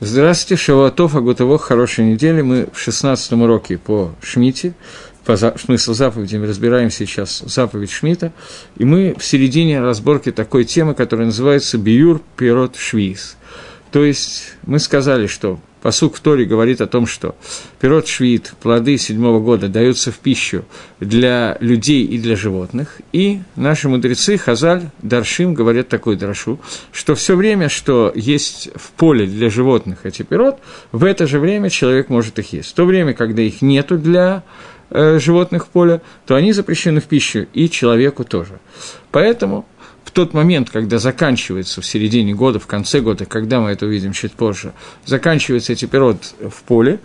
Здравствуйте, Шавуатов, Агутово, хорошей недели. Мы в 16 уроке по Шмите, по за, смыслу мы разбираем сейчас заповедь Шмита, и мы в середине разборки такой темы, которая называется «Биюр пирот швиз». То есть мы сказали, что Посук в Торе говорит о том, что пирот швид, плоды седьмого года даются в пищу для людей и для животных. И наши мудрецы, Хазаль, Даршим, говорят такую драшу, что все время, что есть в поле для животных эти пирот, в это же время человек может их есть. В то время, когда их нету для э, животных в поле, то они запрещены в пищу, и человеку тоже. Поэтому тот момент, когда заканчивается в середине года, в конце года, когда мы это увидим чуть позже, заканчивается эти пирот в поле,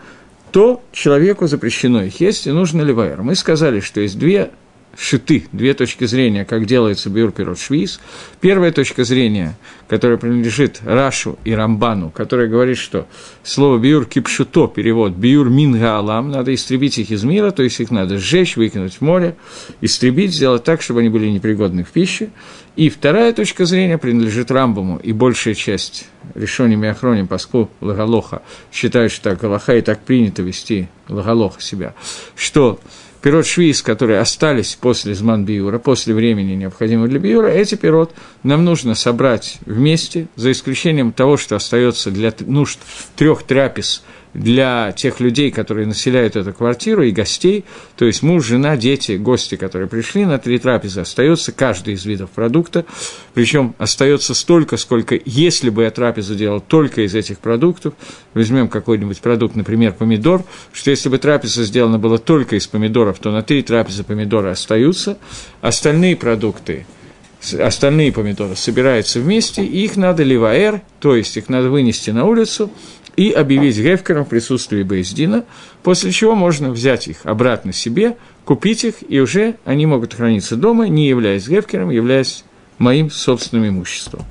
то человеку запрещено их есть, и нужно ливайер. Мы сказали, что есть две шиты, две точки зрения, как делается биур пирот швиз. Первая точка зрения, которая принадлежит Рашу и Рамбану, которая говорит, что слово биур кипшуто, перевод биур минга алам, надо истребить их из мира, то есть их надо сжечь, выкинуть в море, истребить, сделать так, чтобы они были непригодны в пище. И вторая точка зрения принадлежит Рамбаму, и большая часть решением и охроним Паску Лагалоха считают, что так Галаха и так принято вести Лагалоха себя, что пирот швиз, которые остались после зман биюра, после времени, необходимого для биюра, эти пирот нам нужно собрать вместе, за исключением того, что остается для нужд трех трапез – для тех людей, которые населяют эту квартиру, и гостей, то есть муж, жена, дети, гости, которые пришли на три трапезы, остается каждый из видов продукта, причем остается столько, сколько, если бы я трапезу делал только из этих продуктов, возьмем какой-нибудь продукт, например, помидор, что если бы трапеза сделана была только из помидоров, то на три трапезы помидоры остаются, остальные продукты остальные помидоры собираются вместе, и их надо ливаэр, то есть их надо вынести на улицу, и объявить Гефкером в присутствии Боездина, после чего можно взять их обратно себе, купить их, и уже они могут храниться дома, не являясь Гефкером, являясь моим собственным имуществом.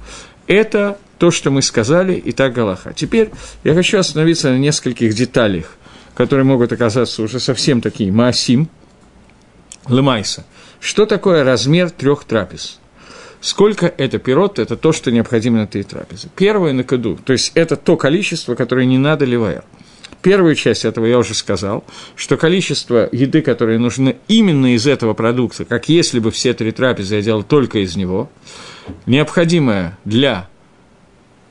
Это то, что мы сказали, и так Галаха. Теперь я хочу остановиться на нескольких деталях, которые могут оказаться уже совсем такие маасим, лемайса. Что такое размер трех трапез? Сколько это пирот, это то, что необходимо на этой трапезе. Первое на каду, то есть это то количество, которое не надо ливая. Первую часть этого я уже сказал, что количество еды, которое нужно именно из этого продукта, как если бы все три трапезы я делал только из него, необходимое для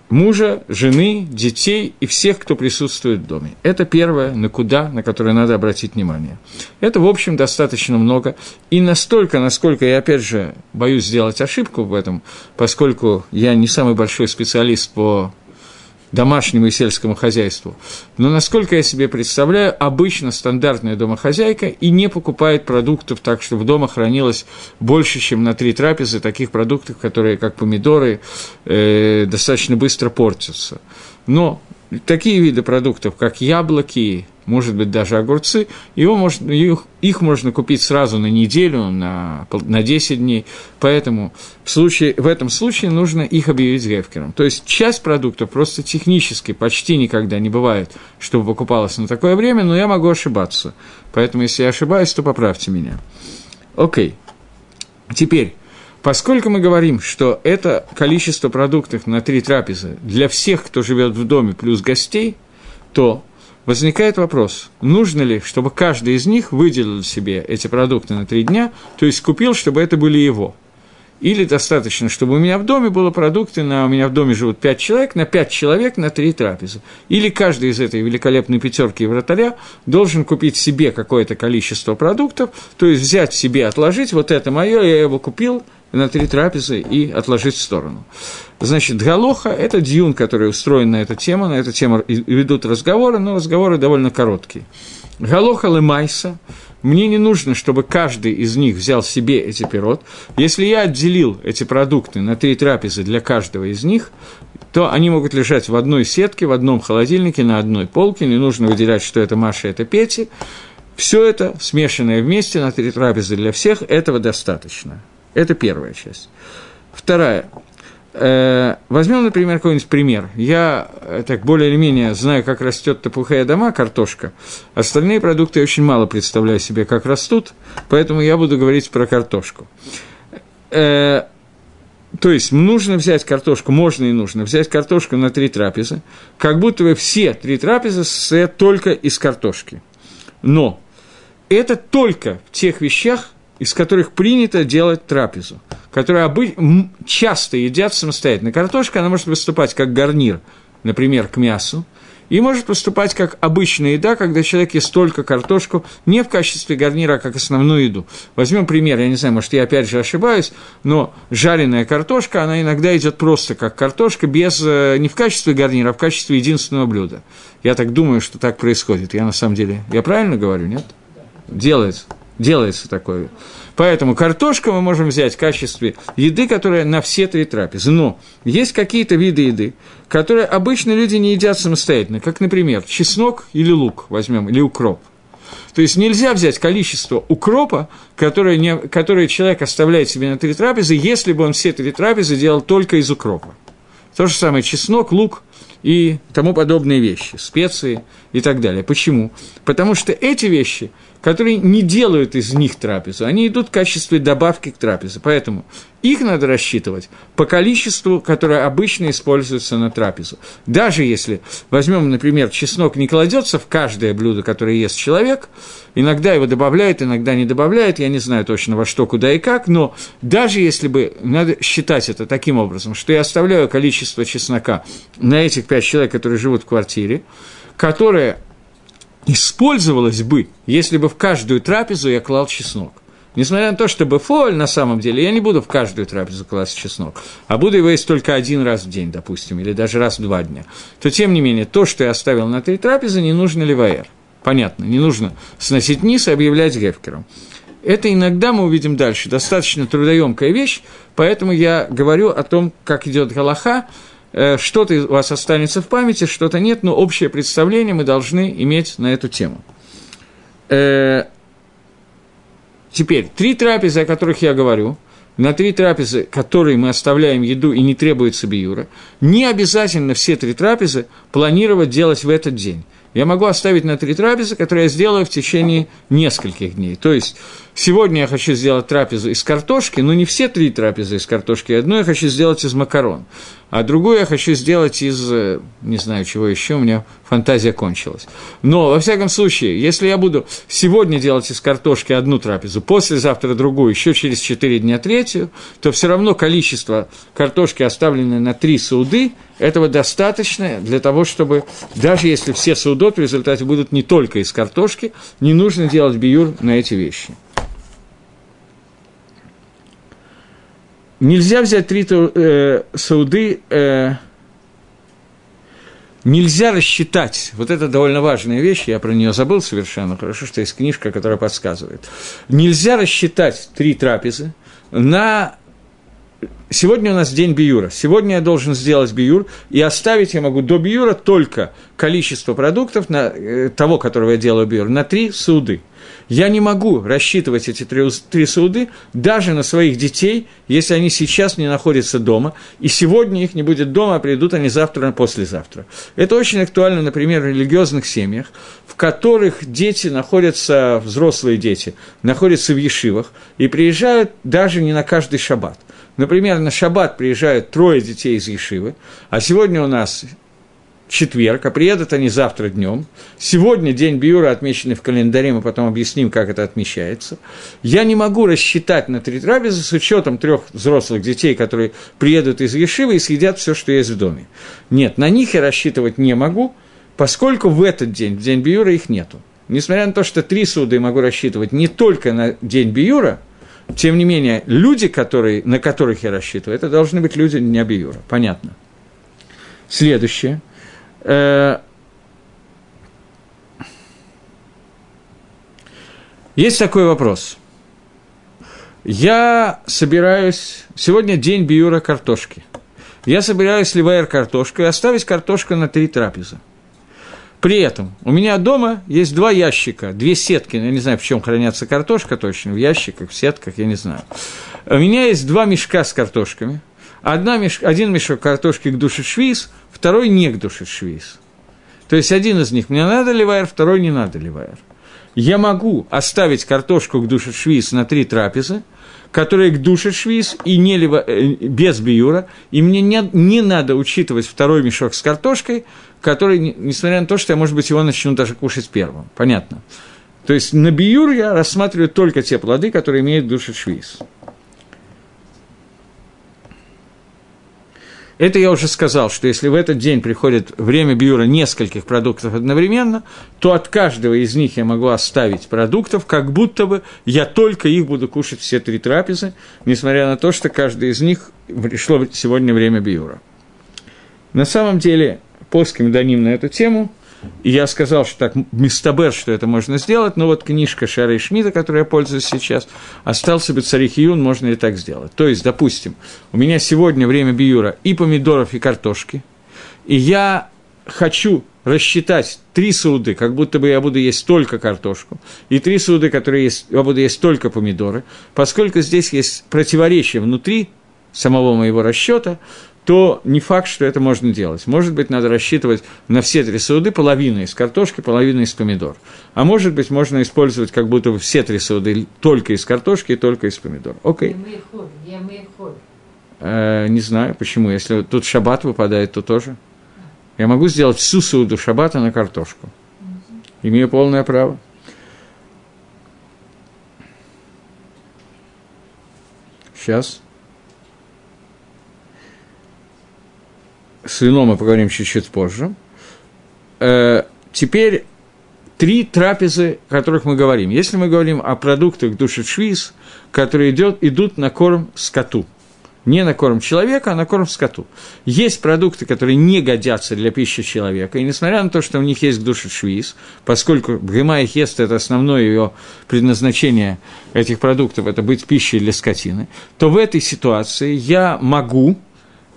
мужа, жены, детей и всех, кто присутствует в доме. Это первое, на куда, на которое надо обратить внимание. Это, в общем, достаточно много. И настолько, насколько я, опять же, боюсь сделать ошибку в этом, поскольку я не самый большой специалист по домашнему и сельскому хозяйству. Но, насколько я себе представляю, обычно стандартная домохозяйка и не покупает продуктов так, чтобы дома хранилось больше, чем на три трапезы таких продуктов, которые, как помидоры, э, достаточно быстро портятся. Но такие виды продуктов, как яблоки, может быть, даже огурцы, его можно, их, их можно купить сразу на неделю, на, на 10 дней, поэтому в, случае, в этом случае нужно их объявить гефкером. То есть часть продуктов просто технически почти никогда не бывает, чтобы покупалось на такое время, но я могу ошибаться. Поэтому, если я ошибаюсь, то поправьте меня. Окей. Теперь, Поскольку мы говорим, что это количество продуктов на три трапезы для всех, кто живет в доме, плюс гостей, то возникает вопрос, нужно ли, чтобы каждый из них выделил себе эти продукты на три дня, то есть купил, чтобы это были его – или достаточно, чтобы у меня в доме было продукты, на, у меня в доме живут пять человек, на пять человек на три трапезы. Или каждый из этой великолепной пятерки вратаря должен купить себе какое-то количество продуктов, то есть взять себе, отложить, вот это мое, я его купил на три трапезы и отложить в сторону. Значит, Галоха – это дьюн, который устроен на эту тему, на эту тему ведут разговоры, но разговоры довольно короткие. Галоха Лемайса – мне не нужно, чтобы каждый из них взял себе эти пирот. Если я отделил эти продукты на три трапезы для каждого из них, то они могут лежать в одной сетке, в одном холодильнике, на одной полке, не нужно выделять, что это Маша, это Пети. Все это, смешанное вместе на три трапезы для всех, этого достаточно. Это первая часть. Вторая. Э, возьмем, например, какой-нибудь пример. Я э, так более или менее знаю, как растет топухая дома, картошка. Остальные продукты я очень мало представляю себе, как растут, поэтому я буду говорить про картошку. Э, то есть нужно взять картошку, можно и нужно взять картошку на три трапезы, как будто бы все три трапезы состоят только из картошки. Но это только в тех вещах, из которых принято делать трапезу, которые обы... часто едят самостоятельно. Картошка, она может выступать как гарнир, например, к мясу, и может поступать как обычная еда, когда человек ест только картошку не в качестве гарнира, а как основную еду. Возьмем пример, я не знаю, может, я опять же ошибаюсь, но жареная картошка, она иногда идет просто как картошка, без, э, не в качестве гарнира, а в качестве единственного блюда. Я так думаю, что так происходит. Я на самом деле, я правильно говорю, нет? Делается, делается такое. Поэтому картошку мы можем взять в качестве еды, которая на все три трапезы. Но есть какие-то виды еды, которые обычно люди не едят самостоятельно, как, например, чеснок или лук возьмем, или укроп. То есть нельзя взять количество укропа, которое, не, которое человек оставляет себе на три трапезы, если бы он все три трапезы делал только из укропа. То же самое чеснок, лук и тому подобные вещи, специи и так далее. Почему? Потому что эти вещи – которые не делают из них трапезу, они идут в качестве добавки к трапезе. Поэтому их надо рассчитывать по количеству, которое обычно используется на трапезу. Даже если, возьмем, например, чеснок не кладется в каждое блюдо, которое ест человек, иногда его добавляют, иногда не добавляют, я не знаю точно во что, куда и как, но даже если бы, надо считать это таким образом, что я оставляю количество чеснока на этих пять человек, которые живут в квартире, которое использовалось бы, если бы в каждую трапезу я клал чеснок. Несмотря на то, что бефоль, на самом деле, я не буду в каждую трапезу класть чеснок, а буду его есть только один раз в день, допустим, или даже раз в два дня, то, тем не менее, то, что я оставил на три трапезы, не нужно ливаэр. Понятно, не нужно сносить низ и объявлять гефкером. Это иногда мы увидим дальше, достаточно трудоемкая вещь, поэтому я говорю о том, как идет Галаха, что-то у вас останется в памяти, что-то нет, но общее представление мы должны иметь на эту тему. Э, теперь, три трапезы, о которых я говорю, на три трапезы, которые мы оставляем еду и не требуется биюра, не обязательно все три трапезы планировать делать в этот день я могу оставить на три трапезы, которые я сделаю в течение нескольких дней. То есть, сегодня я хочу сделать трапезу из картошки, но не все три трапезы из картошки, одну я хочу сделать из макарон, а другую я хочу сделать из, э, не знаю, чего еще, у меня фантазия кончилась. Но, во всяком случае, если я буду сегодня делать из картошки одну трапезу, послезавтра другую, еще через четыре дня третью, то все равно количество картошки, оставленное на три сауды, этого достаточно для того, чтобы, даже если все судот в результате будут не только из картошки, не нужно делать биюр на эти вещи. Нельзя взять три э, сауды, э, нельзя рассчитать, вот это довольно важная вещь, я про нее забыл совершенно, хорошо, что есть книжка, которая подсказывает. Нельзя рассчитать три трапезы на Сегодня у нас день биюра. Сегодня я должен сделать биюр, и оставить я могу до биюра только количество продуктов, на, э, того, которого я делаю биюр, на три суды. Я не могу рассчитывать эти три, три суды даже на своих детей, если они сейчас не находятся дома, и сегодня их не будет дома, а придут они завтра, послезавтра. Это очень актуально, например, в религиозных семьях, в которых дети находятся, взрослые дети, находятся в ешивах и приезжают даже не на каждый шаббат. Например, на шаббат приезжают трое детей из Ешивы, а сегодня у нас четверг, а приедут они завтра днем. Сегодня день Биура, отмеченный в календаре, мы потом объясним, как это отмечается. Я не могу рассчитать на три трапезы с учетом трех взрослых детей, которые приедут из Ешивы и съедят все, что есть в доме. Нет, на них я рассчитывать не могу, поскольку в этот день, в день Биура, их нету. Несмотря на то, что три суды могу рассчитывать не только на день Биура – тем не менее, люди, которые, на которых я рассчитываю, это должны быть люди не Абиюра. Понятно. Следующее. Э, есть такой вопрос. Я собираюсь... Сегодня день биюра картошки. Я собираюсь ливайер картошку и оставить картошку на три трапезы. При этом у меня дома есть два ящика, две сетки, я не знаю, в чем хранятся картошка точно, в ящиках, в сетках, я не знаю. У меня есть два мешка с картошками. Одна меш... Один мешок картошки к душе швиз, второй не к душе швиз. То есть один из них мне надо ливайер, второй не надо ливайер. я могу оставить картошку к душе швиз на три трапезы, которые к душе швиз и не либо, э, без биюра, и мне не, не надо учитывать второй мешок с картошкой, который, несмотря на то, что я, может быть, его начну даже кушать первым. Понятно. То есть на биюр я рассматриваю только те плоды, которые имеют душу швиз. Это я уже сказал, что если в этот день приходит время биюра нескольких продуктов одновременно, то от каждого из них я могу оставить продуктов, как будто бы я только их буду кушать все три трапезы, несмотря на то, что каждый из них пришло сегодня время биюра. На самом деле, плоским даним на эту тему – и я сказал, что так, мистабер, что это можно сделать, но вот книжка Шара и Шмида, которой я пользуюсь сейчас, остался бы царих Июн, можно ли так сделать. То есть, допустим, у меня сегодня время биюра и помидоров, и картошки, и я хочу рассчитать три суды, как будто бы я буду есть только картошку, и три суды, которые есть, я буду есть только помидоры, поскольку здесь есть противоречие внутри самого моего расчета, то не факт, что это можно делать. Может быть, надо рассчитывать на все три сауды половину из картошки, половину из помидор. А может быть, можно использовать как будто бы все три сауды только из картошки и только из помидор. Окей. Э, не знаю, почему. Если тут шаббат выпадает, то тоже. Я могу сделать всю сауду шаббата на картошку. Имею полное право. Сейчас. С вином мы поговорим чуть-чуть позже. Э, теперь три трапезы, о которых мы говорим. Если мы говорим о продуктах души швиз, которые идет, идут на корм скоту. Не на корм человека, а на корм скоту. Есть продукты, которые не годятся для пищи человека, и несмотря на то, что у них есть душа швиз, поскольку бгема и хест – это основное ее предназначение этих продуктов, это быть пищей для скотины, то в этой ситуации я могу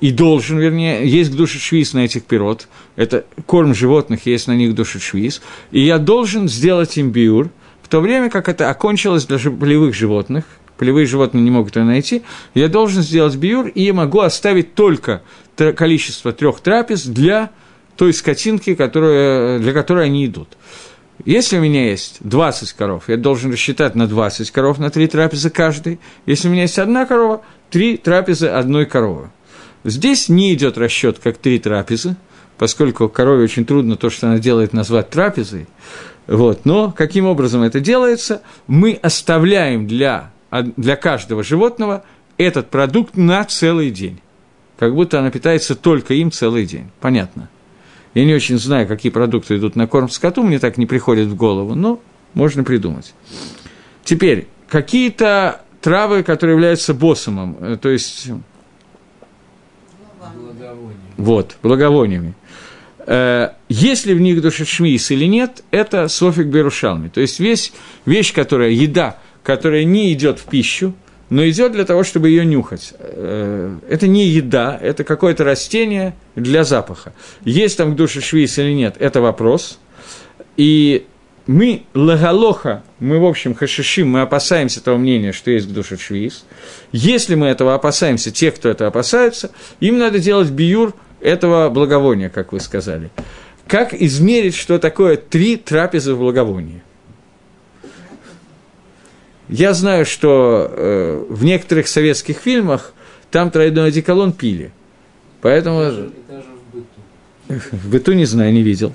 и должен, вернее, есть душешвиз на этих пирот, это корм животных, есть на них душешвиз, и я должен сделать им биур, в то время как это окончилось для полевых животных, полевые животные не могут это найти, я должен сделать биур, и я могу оставить только количество трех трапез для той скотинки, которая, для которой они идут. Если у меня есть 20 коров, я должен рассчитать на 20 коров, на 3 трапезы каждый. Если у меня есть одна корова, 3 трапезы одной коровы. Здесь не идет расчет как три трапезы, поскольку корове очень трудно то, что она делает, назвать трапезой. Вот. Но каким образом это делается? Мы оставляем для, для каждого животного этот продукт на целый день. Как будто она питается только им целый день. Понятно. Я не очень знаю, какие продукты идут на корм скоту, мне так не приходит в голову, но можно придумать. Теперь, какие-то травы, которые являются боссомом, э, то есть вот, благовониями. Э, Если в них душа шмис или нет, это софик берушалми. То есть весь вещь, которая, еда, которая не идет в пищу, но идет для того, чтобы ее нюхать. Э, это не еда, это какое-то растение для запаха. Есть там душа швейц или нет, это вопрос. И мы лагалоха, мы, в общем, хашишим, мы опасаемся того мнения, что есть душа швейц. Если мы этого опасаемся, те, кто это опасаются, им надо делать биюр – этого благовония, как вы сказали. Как измерить, что такое три трапезы в благовонии? Я знаю, что э, в некоторых советских фильмах там тройной одеколон пили. Поэтому... Даже, даже в быту. В быту не знаю, не видел.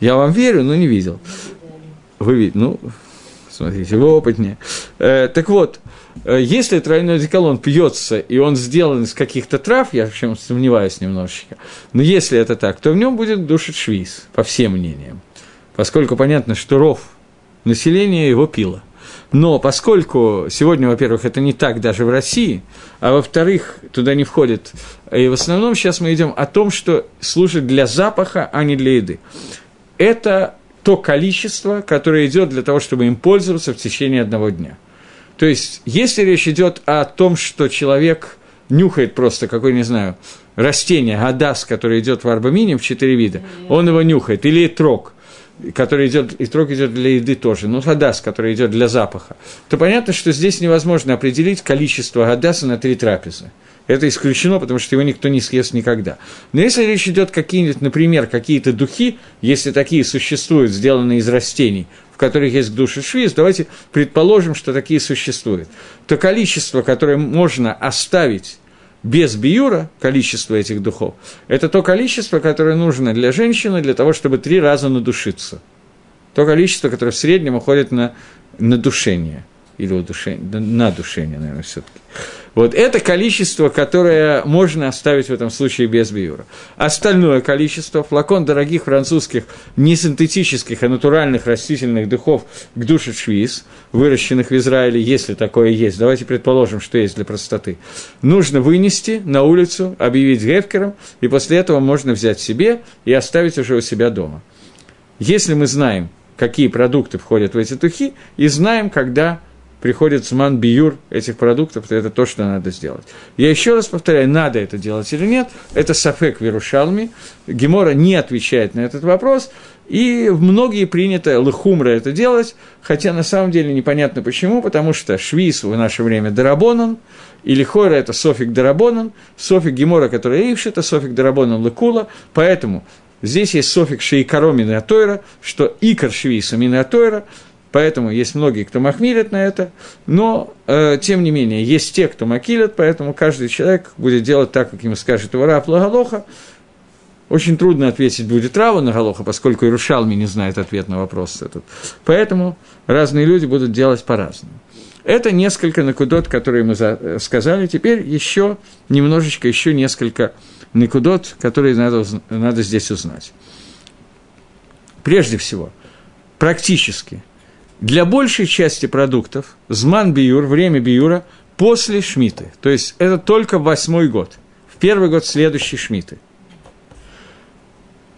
Я вам верю, но не видел. Вы видите, ну, смотрите, вы опытнее. Э, так вот, Э, если тройной одеколон пьется, и он сделан из каких-то трав, я в чем сомневаюсь немножечко, но если это так, то в нем будет душит швиз, по всем мнениям. Поскольку понятно, что ров населения его пило. Но поскольку сегодня, во-первых, это не так даже в России, а во-вторых, туда не входит, и в основном сейчас мы идем о том, что служит для запаха, а не для еды. Это то количество, которое идет для того, чтобы им пользоваться в течение одного дня – то есть, если речь идет о том, что человек нюхает просто какой, не знаю, растение, адас, который идет в арбамине в четыре вида, он его нюхает, или трог, который идет, и трог идет для еды тоже, ну, гадас, который идет для запаха, то понятно, что здесь невозможно определить количество гадаса на три трапезы. Это исключено, потому что его никто не съест никогда. Но если речь идет какие-нибудь, например, какие-то духи, если такие существуют, сделанные из растений, которых есть душа швиз, давайте предположим, что такие существуют, то количество, которое можно оставить без биюра, количество этих духов, это то количество, которое нужно для женщины для того, чтобы три раза надушиться. То количество, которое в среднем уходит на надушение – или удушение, на душение, наверное, все-таки. Вот это количество, которое можно оставить в этом случае без биюра. Остальное количество, флакон дорогих французских, не синтетических, а натуральных растительных духов к душе швиз, выращенных в Израиле, если такое есть, давайте предположим, что есть для простоты, нужно вынести на улицу, объявить гефкером, и после этого можно взять себе и оставить уже у себя дома. Если мы знаем, какие продукты входят в эти тухи, и знаем, когда приходит зман биюр этих продуктов, то это то, что надо сделать. Я еще раз повторяю, надо это делать или нет, это сафек вирушалми, Гемора не отвечает на этот вопрос, и многие принято лыхумра это делать, хотя на самом деле непонятно почему, потому что швиз в наше время дарабонан, или хойра – это софик дарабонан, софик гемора, который ивши, это софик дарабонан лыкула, поэтому здесь есть софик шейкаро минатойра, что икор швиса минатойра, Поэтому есть многие, кто махмилят на это, но, э, тем не менее, есть те, кто макилят, поэтому каждый человек будет делать так, как ему скажет его раб Лагалоха. Очень трудно ответить будет Раву на Галоха, поскольку Ирушалми не знает ответ на вопрос этот. Поэтому разные люди будут делать по-разному. Это несколько накудот, которые мы э, сказали. Теперь еще немножечко, еще несколько накудот, которые надо, надо здесь узнать. Прежде всего, практически – для большей части продуктов зман биюр, время биюра, после шмиты. То есть это только восьмой год, в первый год следующей шмиты.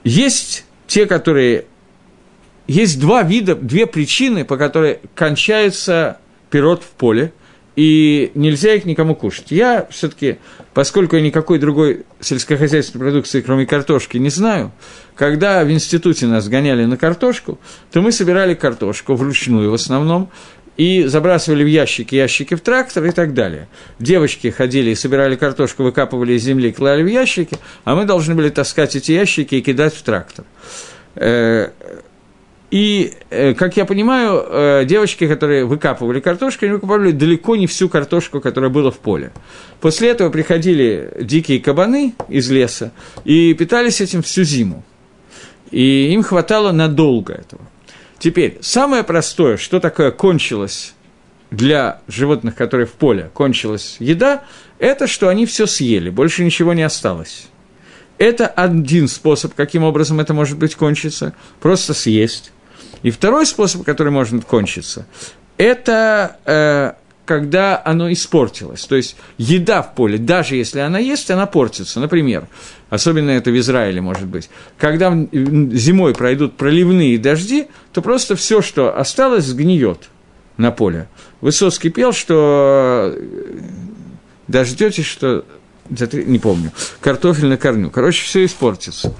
Есть те, которые... Есть два вида, две причины, по которой кончается пирот в поле – и нельзя их никому кушать. Я все-таки, поскольку я никакой другой сельскохозяйственной продукции, кроме картошки, не знаю, когда в институте нас гоняли на картошку, то мы собирали картошку вручную в основном, и забрасывали в ящики, ящики в трактор и так далее. Девочки ходили и собирали картошку, выкапывали из земли, клали в ящики, а мы должны были таскать эти ящики и кидать в трактор. И, э, как я понимаю, э, девочки, которые выкапывали картошку, они выкапывали далеко не всю картошку, которая была в поле. После этого приходили дикие кабаны из леса и питались этим всю зиму. И им хватало надолго этого. Теперь, самое простое, что такое кончилось для животных, которые в поле, кончилась еда, это что они все съели, больше ничего не осталось. Это один способ, каким образом это может быть кончиться, просто съесть. И второй способ, который может кончиться, это э, когда оно испортилось. То есть еда в поле, даже если она есть, она портится. Например, особенно это в Израиле может быть, когда зимой пройдут проливные дожди, то просто все, что осталось, сгниет на поле. Высоцкий пел, что э, дождетесь, что не помню, картофель на корню. Короче, все испортится.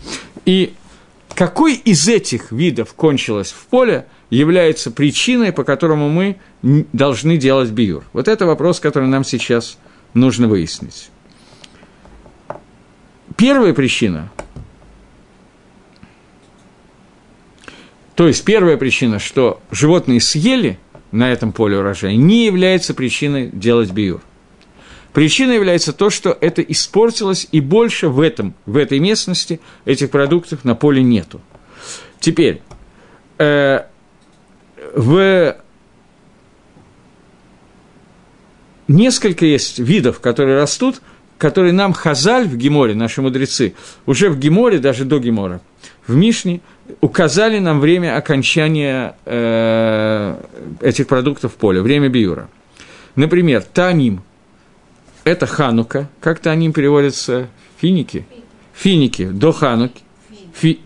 И какой из этих видов кончилось в поле, является причиной, по которому мы должны делать биюр? Вот это вопрос, который нам сейчас нужно выяснить. Первая причина, то есть первая причина, что животные съели на этом поле урожая, не является причиной делать биюр. Причина является то, что это испортилось, и больше в, этом, в этой местности этих продуктов на поле нету. Теперь, э, в несколько есть видов, которые растут, которые нам Хазаль в Геморе, наши мудрецы, уже в Геморе, даже до Гемора, в Мишне, указали нам время окончания э, этих продуктов в поле, время биюра. Например, Таним – это Ханука, как-то они переводятся финики, финики до Хануки, фи,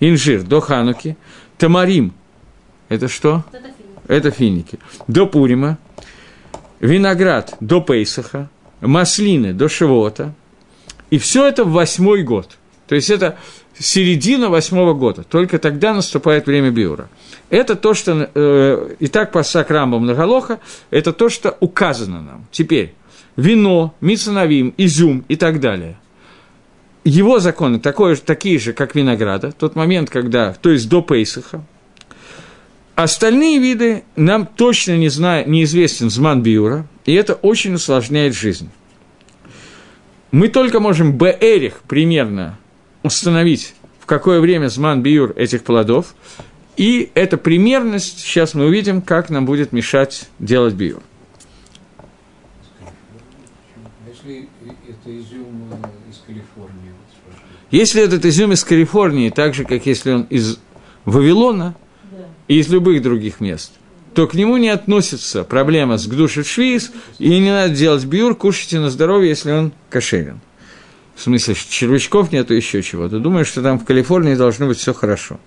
инжир до Хануки, Тамарим, это что? Это финики. До Пурима, виноград до Пейсаха, маслины до Шивота, и все это в восьмой год. То есть это середина восьмого года. Только тогда наступает время Биура. Это то, что... Э, и так по Сакрамбам Наголоха, это то, что указано нам. Теперь, вино, мицанавим, изюм и так далее. Его законы такое, такие же, как винограда, тот момент, когда, то есть до Пейсаха, Остальные виды нам точно не зна... неизвестен зман биура, и это очень усложняет жизнь. Мы только можем бэрих примерно установить, в какое время зман биур этих плодов, и эта примерность, сейчас мы увидим, как нам будет мешать делать биур. Если это изюм э, из Калифорнии, Если этот изюм из Калифорнии, так же, как если он из Вавилона и из любых других мест, то к нему не относится проблема с гдушей швиз, и не надо делать биур, кушайте на здоровье, если он кошерен. В смысле, червячков нету, еще чего-то. Думаю, что там в Калифорнии должно быть все хорошо.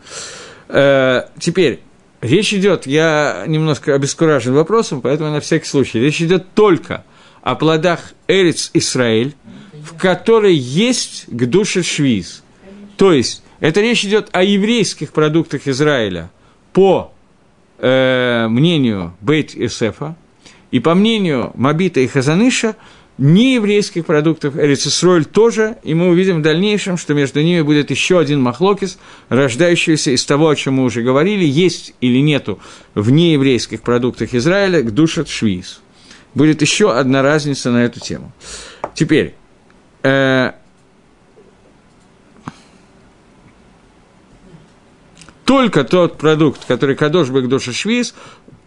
Э, теперь, речь идет, я немножко обескуражен вопросом, поэтому на всякий случай, речь идет только о плодах Эриц Исраэль, в которой есть гдуша швиз. То есть, это речь идет о еврейских продуктах Израиля по э, мнению Бейт Исефа, и по мнению Мабита и Хазаныша, нееврейских продуктов Эрицисроль тоже, и мы увидим в дальнейшем, что между ними будет еще один махлокис, рождающийся из того, о чем мы уже говорили, есть или нету в нееврейских продуктах Израиля к душат швиз. Будет еще одна разница на эту тему. Теперь, э, только тот продукт, который Кадош Багдоша Швиз,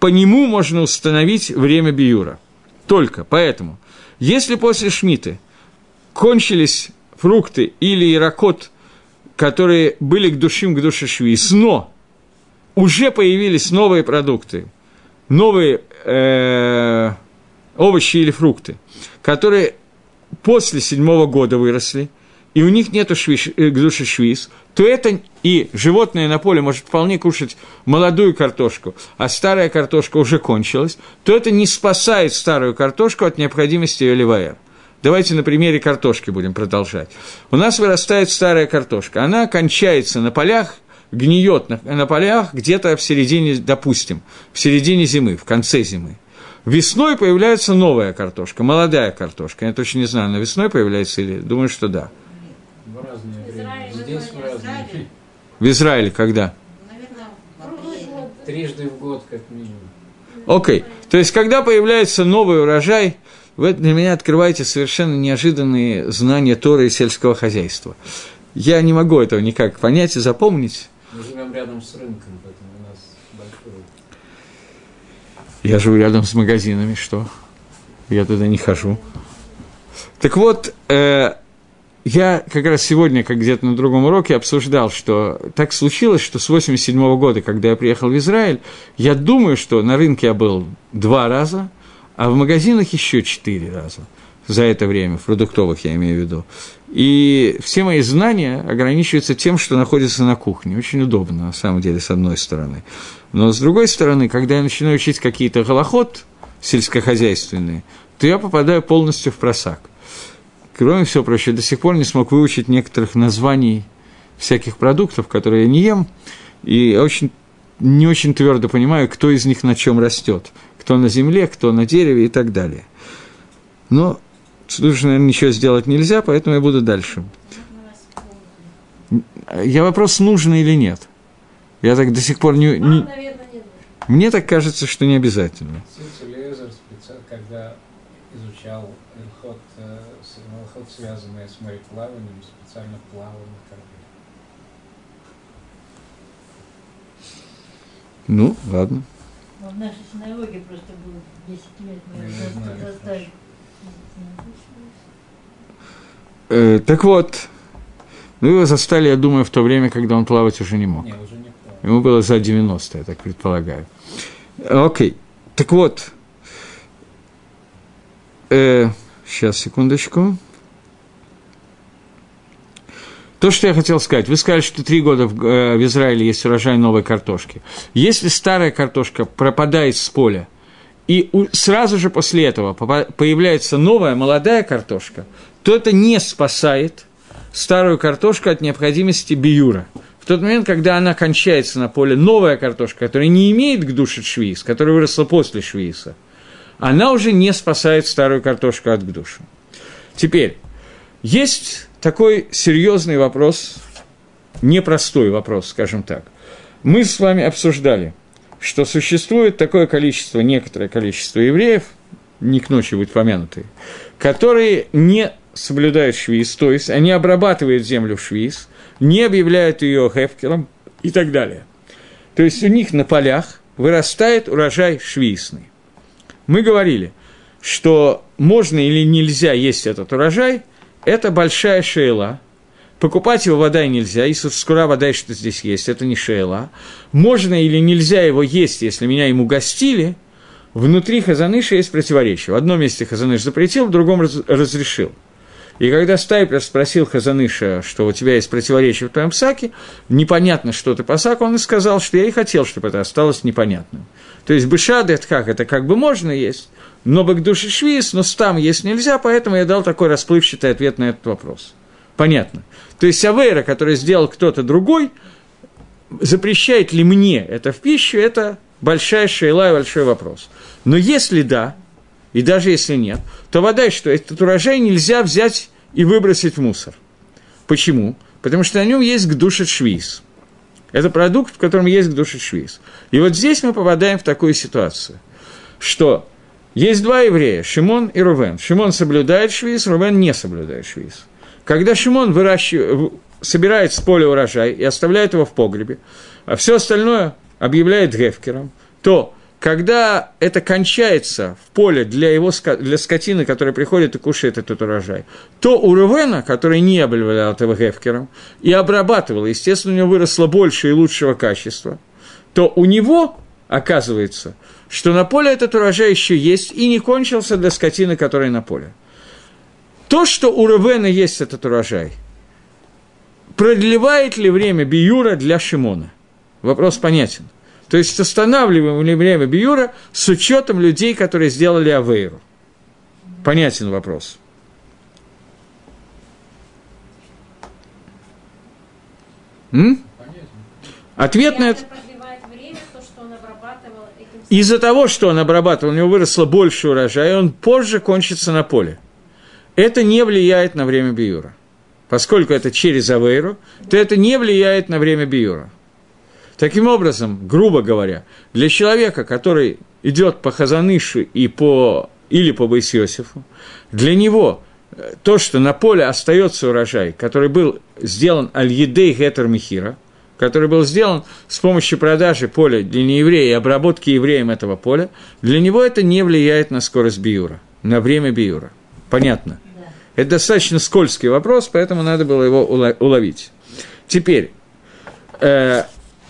по нему можно установить время биюра. Только. Поэтому, если после Шмиты кончились фрукты или иракот, которые были к душим, к душе Швиз, но уже появились новые продукты, новые э, овощи или фрукты, которые после седьмого года выросли – и у них нет э, души швиз, то это и животное на поле может вполне кушать молодую картошку, а старая картошка уже кончилась, то это не спасает старую картошку от необходимости ее ливая. Давайте на примере картошки будем продолжать. У нас вырастает старая картошка, она кончается на полях, гниет на, на полях где-то в середине, допустим, в середине зимы, в конце зимы. Весной появляется новая картошка, молодая картошка. Я точно не знаю, она весной появляется или... Думаю, что да в разное время. Здесь в разное. В Израиле когда? Трижды в год, как минимум. Окей. Okay. То есть, когда появляется новый урожай, вы для меня открываете совершенно неожиданные знания Торы и сельского хозяйства. Я не могу этого никак понять и запомнить. Мы живем рядом с рынком, поэтому. Я живу рядом с магазинами, что? Я туда не хожу. Так вот, э, я как раз сегодня, как где-то на другом уроке, обсуждал, что так случилось, что с 87 -го года, когда я приехал в Израиль, я думаю, что на рынке я был два раза, а в магазинах еще четыре раза за это время, в продуктовых я имею в виду. И все мои знания ограничиваются тем, что находится на кухне. Очень удобно, на самом деле, с одной стороны. Но с другой стороны, когда я начинаю учить какие-то голоход сельскохозяйственные, то я попадаю полностью в просак. Кроме всего прочего, до сих пор не смог выучить некоторых названий всяких продуктов, которые я не ем, и очень, не очень твердо понимаю, кто из них на чем растет, кто на земле, кто на дереве и так далее. Но тут же, наверное, ничего сделать нельзя, поэтому я буду дальше. Я вопрос, нужно или нет. Я так до сих пор не... не... Мне так кажется, что не обязательно. когда изучал Эльхот вот связанные с мореплаванием, специально плавал на корабле. Ну, ладно. Ну, в нашей синагоге просто было 10 лет, мы застали. Э, так вот, ну его застали, я думаю, в то время, когда он плавать уже не мог. Не, уже не. Ему было за 90, я так предполагаю. Окей, так вот, э, сейчас, секундочку. То, что я хотел сказать, вы сказали, что три года в, э, в Израиле есть урожай новой картошки. Если старая картошка пропадает с поля, и у, сразу же после этого появляется новая молодая картошка, то это не спасает старую картошку от необходимости биюра. В тот момент, когда она кончается на поле, новая картошка, которая не имеет к душе швиз, которая выросла после швииса, она уже не спасает старую картошку от гдуша. Теперь, есть такой серьезный вопрос, непростой вопрос, скажем так. Мы с вами обсуждали, что существует такое количество, некоторое количество евреев, не к ночи будут помянутые, которые не соблюдают швиз, то есть они обрабатывают землю в швиз, не объявляют ее хефкером и так далее. То есть у них на полях вырастает урожай швейсный. Мы говорили, что можно или нельзя есть этот урожай, это большая шейла. Покупать его вода нельзя, и скоро вода, что здесь есть, это не шейла. Можно или нельзя его есть, если меня ему гостили, внутри Хазаныша есть противоречие. В одном месте Хазаныш запретил, в другом раз, разрешил – и когда Стайпер спросил Хазаныша, что у тебя есть противоречие в твоем псаке, непонятно, что ты по саку, он и сказал, что я и хотел, чтобы это осталось непонятным. То есть бышад это как? Это как бы можно есть, но душе швиз, но стам есть нельзя, поэтому я дал такой расплывчатый ответ на этот вопрос. Понятно. То есть авейра, который сделал кто-то другой, запрещает ли мне это в пищу, это большая шейла и большой вопрос. Но если да, и даже если нет, то вода, что этот урожай нельзя взять и выбросить в мусор. Почему? Потому что на нем есть гдушет швиз. Это продукт, в котором есть гдушет швиз. И вот здесь мы попадаем в такую ситуацию, что есть два еврея, Шимон и Рувен. Шимон соблюдает швиз, Рувен не соблюдает швиз. Когда Шимон выращивает, собирает с поля урожай и оставляет его в погребе, а все остальное объявляет гефкером, то когда это кончается в поле для, его, для скотины, которая приходит и кушает этот урожай, то у Рувена, который не обливал этого гефкером и обрабатывал, естественно, у него выросло больше и лучшего качества, то у него оказывается, что на поле этот урожай еще есть и не кончился для скотины, которая на поле. То, что у Рувена есть этот урожай, продлевает ли время Биюра для Шимона? Вопрос понятен. То есть останавливаем ли время Биюра с учетом людей, которые сделали Авейру. Понятен вопрос. М? Ответ на это... Из-за того, что он обрабатывал, у него выросло больше урожая, он позже кончится на поле. Это не влияет на время биюра. Поскольку это через Авейру, то это не влияет на время биюра. Таким образом, грубо говоря, для человека, который идет по Хазанышу и по, или по Байсиосифу, для него э, то, что на поле остается урожай, который был сделан аль-едей гетер михира, который был сделан с помощью продажи поля для нееврея и обработки евреем этого поля, для него это не влияет на скорость биюра, на время биюра. Понятно? Да. Это достаточно скользкий вопрос, поэтому надо было его уловить. Теперь, э,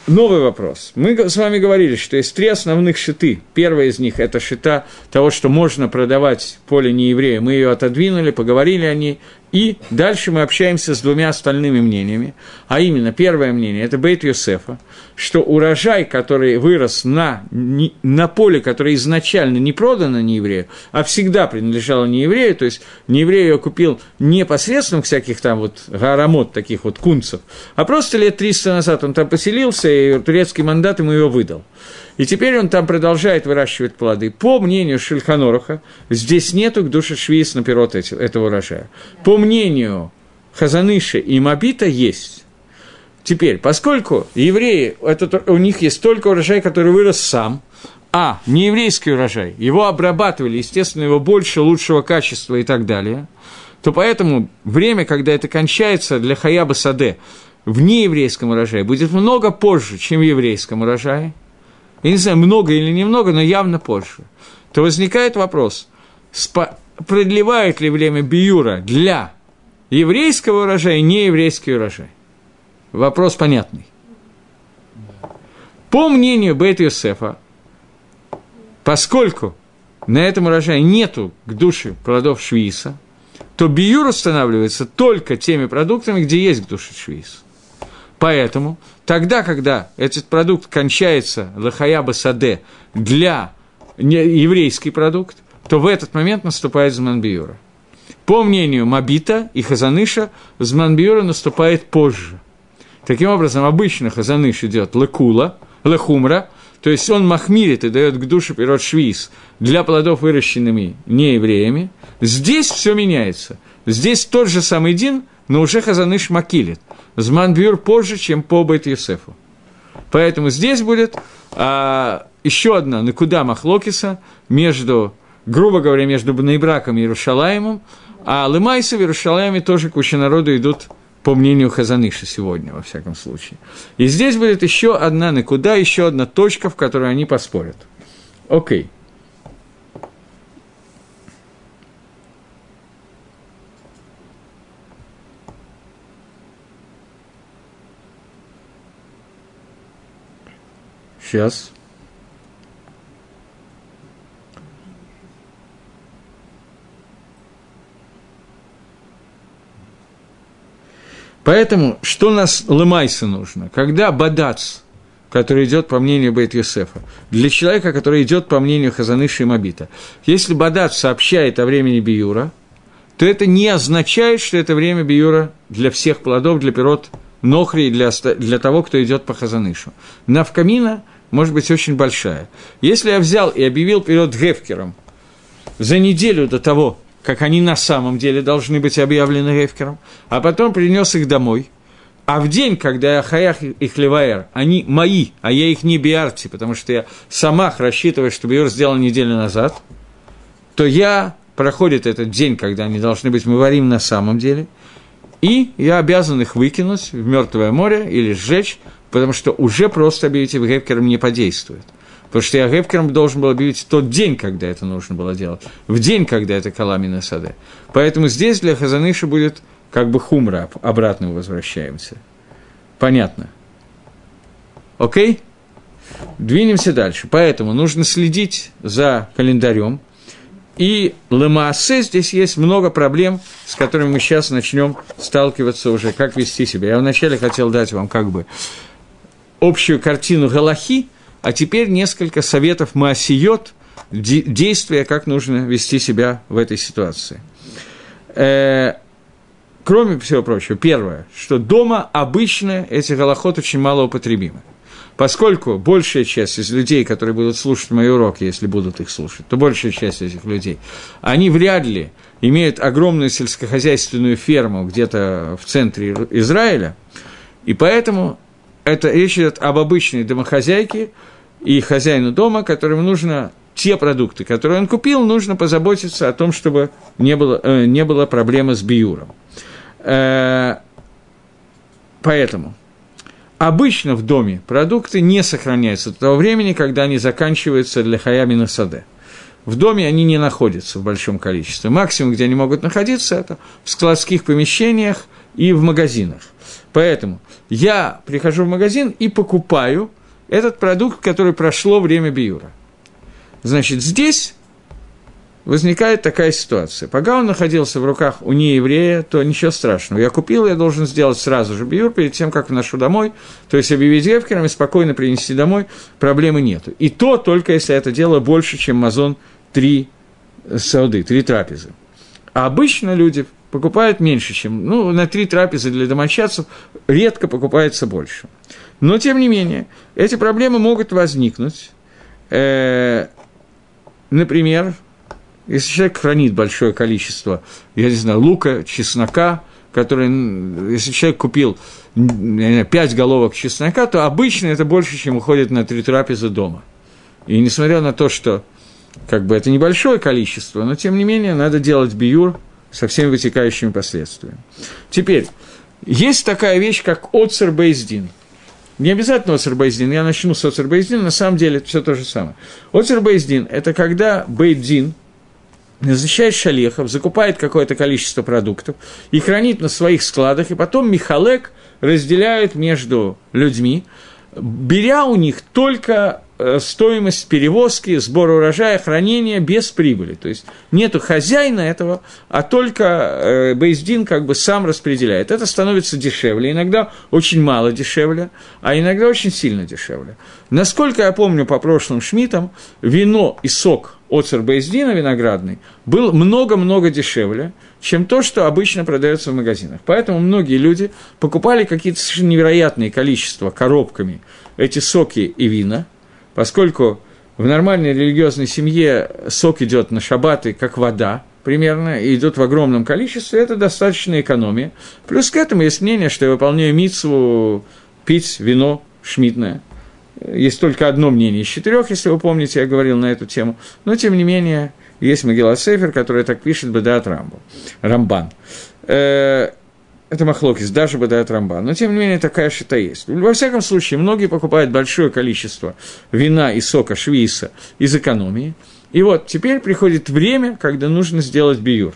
Новый вопрос. Мы с вами говорили, что есть три основных шиты. Первая из них – это шита того, что можно продавать поле нееврея. Мы ее отодвинули, поговорили о ней. И дальше мы общаемся с двумя остальными мнениями. А именно, первое мнение – это Бейт Йосефа, что урожай, который вырос на, на поле, которое изначально не продано нееврею, а всегда принадлежало нееврею, то есть нееврей ее купил не посредством всяких там вот гарамот, таких вот кунцев, а просто лет 300 назад он там поселился, и турецкий мандат ему его выдал. И теперь он там продолжает выращивать плоды. По мнению Шильханоруха, здесь нету к душе швейц на пирот этого урожая. По мнению Хазаныша и Мабита есть. Теперь, поскольку евреи, это, у них есть только урожай, который вырос сам, а не еврейский урожай, его обрабатывали, естественно, его больше, лучшего качества и так далее, то поэтому время, когда это кончается для Хаяба Саде в нееврейском урожае, будет много позже, чем в еврейском урожае – я не знаю, много или немного, но явно позже, то возникает вопрос, продлевает ли время биюра для еврейского урожая и нееврейский урожай? Вопрос понятный. По мнению Бейт Йосефа, поскольку на этом урожае нету к душе плодов швиса, то биюр устанавливается только теми продуктами, где есть к душе швиса. Поэтому тогда, когда этот продукт кончается лахаяба саде для еврейский продукт, то в этот момент наступает Зманбиюра. По мнению Мабита и Хазаныша, Зманбиюра наступает позже. Таким образом, обычно Хазаныш идет лекула, лехумра, то есть он махмирит и дает к душе пирот швиз для плодов, выращенными неевреями. Здесь все меняется. Здесь тот же самый дин, но уже Хазаныш макилит – Зманбюр позже, чем по Бет Юсефу. Поэтому здесь будет а, еще одна накуда Махлокиса между, грубо говоря, между Бнейбраком и Иерушалаемом, а Лымайса в Иерушалайме тоже куча народу идут по мнению Хазаныша сегодня, во всяком случае. И здесь будет еще одна накуда, еще одна точка, в которой они поспорят. Окей. Сейчас. Поэтому, что нас лымайса нужно? Когда бадац, который идет по мнению Бейт Юсефа, для человека, который идет по мнению Хазаныши и Мабита, если бадац сообщает о времени Биюра, то это не означает, что это время Биюра для всех плодов, для пирот Нохри, для, для того, кто идет по Хазанышу. Навкамина может быть очень большая. Если я взял и объявил перед Гефкером за неделю до того, как они на самом деле должны быть объявлены Гефкером, а потом принес их домой, а в день, когда я хаях и хлеваер, они мои, а я их не биарти, потому что я сама рассчитываю, что биор сделал неделю назад, то я, проходит этот день, когда они должны быть мы варим на самом деле, и я обязан их выкинуть в Мертвое море или сжечь, потому что уже просто объявить их Гефкером не подействует. Потому что я Гефкером должен был объявить тот день, когда это нужно было делать, в день, когда это Каламина Саде. Поэтому здесь для Хазаныша будет как бы хумра, обратно возвращаемся. Понятно? Окей? Двинемся дальше. Поэтому нужно следить за календарем. И Лемаасе здесь есть много проблем, с которыми мы сейчас начнем сталкиваться уже, как вести себя. Я вначале хотел дать вам как бы общую картину Галахи, а теперь несколько советов Маасиот, действия, как нужно вести себя в этой ситуации. Э, кроме всего прочего, первое, что дома обычно эти голоход очень мало употребимы. Поскольку большая часть из людей, которые будут слушать мои уроки, если будут их слушать, то большая часть этих людей, они вряд ли имеют огромную сельскохозяйственную ферму где-то в центре Израиля, и поэтому это речь идет об обычной домохозяйке и хозяину дома, которому нужно те продукты, которые он купил, нужно позаботиться о том, чтобы не было, э, не было проблемы с биюром. Э, поэтому обычно в доме продукты не сохраняются до того времени, когда они заканчиваются для хаямина саде. В доме они не находятся в большом количестве. Максимум, где они могут находиться, это в складских помещениях и в магазинах. Поэтому я прихожу в магазин и покупаю этот продукт, который прошло время биюра. Значит, здесь возникает такая ситуация. Пока он находился в руках у нееврея, то ничего страшного. Я купил, я должен сделать сразу же биюр перед тем, как вношу домой, то есть объявить евкером и спокойно принести домой, проблемы нету. И то только если это дело больше, чем мазон три сауды, три трапезы. А обычно люди покупают меньше, чем, ну, на три трапезы для домочадцев редко покупается больше. Но, тем не менее, эти проблемы могут возникнуть. Э, например, если человек хранит большое количество, я не знаю, лука, чеснока, который, если человек купил знаю, 5 головок чеснока, то обычно это больше, чем уходит на три трапезы дома. И несмотря на то, что как бы это небольшое количество, но тем не менее надо делать биюр – со всеми вытекающими последствиями. Теперь, есть такая вещь, как Оцер Бейздин. Не обязательно Оцер Бейздин, я начну с Оцер Бейздин, на самом деле это все то же самое. Оцер Бейздин – это когда Бейдин назначает шалехов, закупает какое-то количество продуктов и хранит на своих складах, и потом Михалек разделяет между людьми, беря у них только стоимость перевозки, сбора урожая, хранения без прибыли. То есть нету хозяина этого, а только э, Бейздин как бы сам распределяет. Это становится дешевле, иногда очень мало дешевле, а иногда очень сильно дешевле. Насколько я помню по прошлым шмитам, вино и сок Оцер Бейздина виноградный был много-много дешевле, чем то, что обычно продается в магазинах. Поэтому многие люди покупали какие-то невероятные количества коробками эти соки и вина – поскольку в нормальной религиозной семье сок идет на шабаты, как вода, примерно, и идет в огромном количестве, это достаточно экономия. Плюс к этому есть мнение, что я выполняю митсву пить вино шмитное. Есть только одно мнение из четырех, если вы помните, я говорил на эту тему. Но, тем не менее, есть Могила Сейфер, который так пишет Бадат Рамбу, Рамбан. Это Махлокис, даже Бадат Рамбан. Но, тем не менее, такая шита есть. Во всяком случае, многие покупают большое количество вина и сока швейса из экономии. И вот теперь приходит время, когда нужно сделать биюр.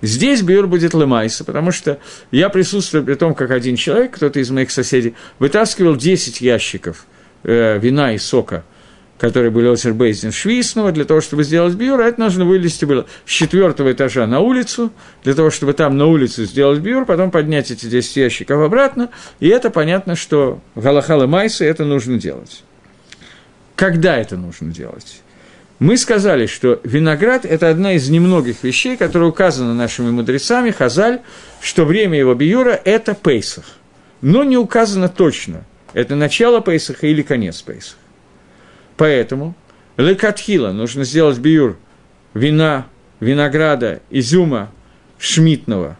Здесь биюр будет лемайса, потому что я присутствую при том, как один человек, кто-то из моих соседей, вытаскивал 10 ящиков э, вина и сока – которые были Осербейзен Швейсного, для того, чтобы сделать биур, это нужно вылезти было с четвертого этажа на улицу, для того, чтобы там на улице сделать биур, потом поднять эти 10 ящиков обратно, и это понятно, что Галахал и Майсы это нужно делать. Когда это нужно делать? Мы сказали, что виноград – это одна из немногих вещей, которые указаны нашими мудрецами, Хазаль, что время его биюра – это Пейсах. Но не указано точно, это начало Пейсаха или конец Пейсаха. Поэтому лекатхила нужно сделать биюр вина, винограда, изюма шмитного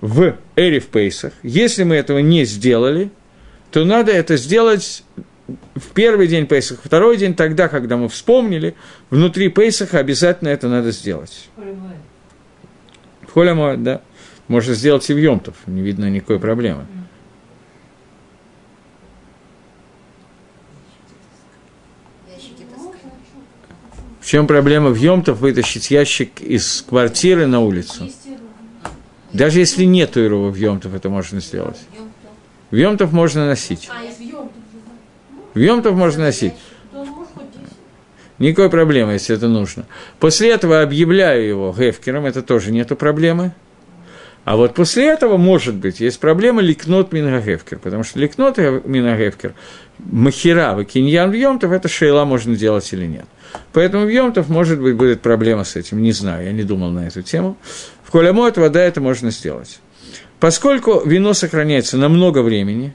в Эриф Пейсах. Если мы этого не сделали, то надо это сделать в первый день Пейсаха, второй день, тогда, когда мы вспомнили, внутри Пейсаха обязательно это надо сделать. В Холямоэд, да. Можно сделать и в Йомтов, не видно никакой проблемы. В чем проблема в Йомтов вытащить ящик из квартиры на улицу? Даже если нет его в Йомтов, это можно сделать. В Йомтов можно носить. В Йомтов можно носить. Никакой проблемы, если это нужно. После этого объявляю его гефкером, это тоже нету проблемы. А вот после этого, может быть, есть проблема ликнот минагевкер, потому что ликнот минагевкер, махира, киньян в Йомтов, это шейла можно делать или нет. Поэтому в Йомтов, может быть, будет проблема с этим, не знаю, я не думал на эту тему. В Колямот вода это можно сделать. Поскольку вино сохраняется на много времени,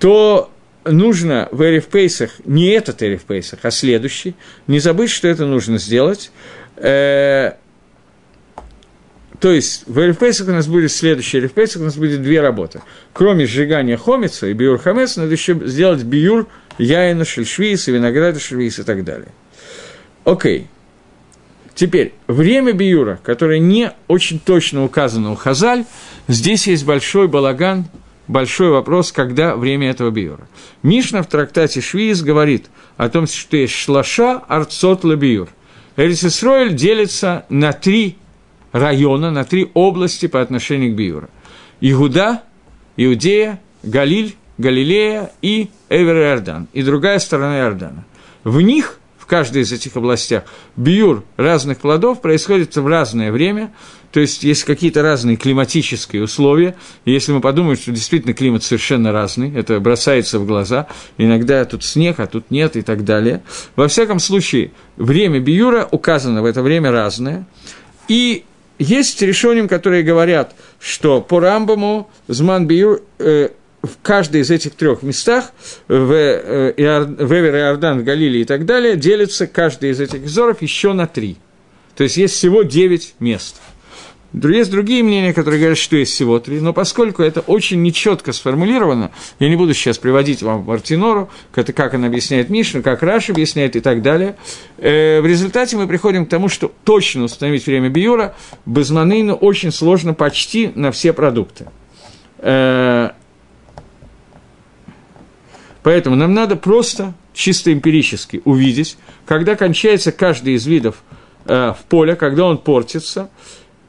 то нужно в Эриф Пейсах, не этот Эриф Пейсах, а следующий, не забыть, что это нужно сделать. То есть в Эриф у нас будет следующий Эриф у нас будет две работы. Кроме сжигания хомица и биюр хамец, надо еще сделать биюр яина, и винограда шельшвиис и так далее. Окей. Теперь, время биюра, которое не очень точно указано у Хазаль, здесь есть большой балаган, большой вопрос, когда время этого биюра. Мишна в трактате Швиис говорит о том, что есть шлаша арцот лабиюр. Эрисисроэль делится на три района, на три области по отношению к биюра. Игуда, Иудея, Галиль, Галилея и Эвер Иордан, и другая сторона Иордана. В них каждой из этих областях биюр разных плодов происходит в разное время, то есть есть какие-то разные климатические условия, и если мы подумаем, что действительно климат совершенно разный, это бросается в глаза, иногда тут снег, а тут нет и так далее. Во всяком случае, время биюра указано в это время разное, и есть решением, которые говорят, что по Рамбаму Зман Биюр э, в каждой из этих трех местах, в, э, в Эвер, Иордан, в Галиле и так далее, делится каждый из этих взоров еще на три. То есть есть всего девять мест. Есть другие мнения, которые говорят, что есть всего три, но поскольку это очень нечетко сформулировано, я не буду сейчас приводить вам Мартинору, это как он объясняет Мишну, как Раш объясняет и так далее. Э, в результате мы приходим к тому, что точно установить время биюра без манейна очень сложно почти на все продукты. Э, Поэтому нам надо просто чисто эмпирически увидеть, когда кончается каждый из видов э, в поле, когда он портится,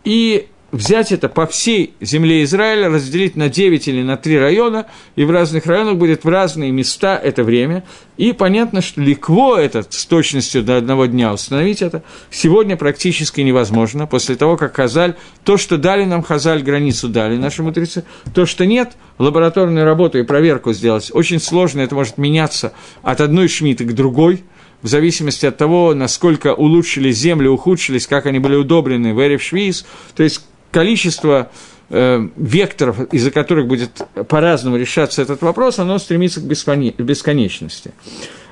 и взять это по всей земле Израиля, разделить на 9 или на 3 района, и в разных районах будет в разные места это время. И понятно, что ликво это с точностью до одного дня установить это сегодня практически невозможно. После того, как Хазаль, то, что дали нам Хазаль, границу дали наши мудрецы, то, что нет, лабораторную работу и проверку сделать очень сложно, это может меняться от одной шмиты к другой – в зависимости от того, насколько улучшились земли, ухудшились, как они были удобрены в Эрев Швиз, то есть количество э, векторов, из-за которых будет по-разному решаться этот вопрос, оно стремится к бесконечности.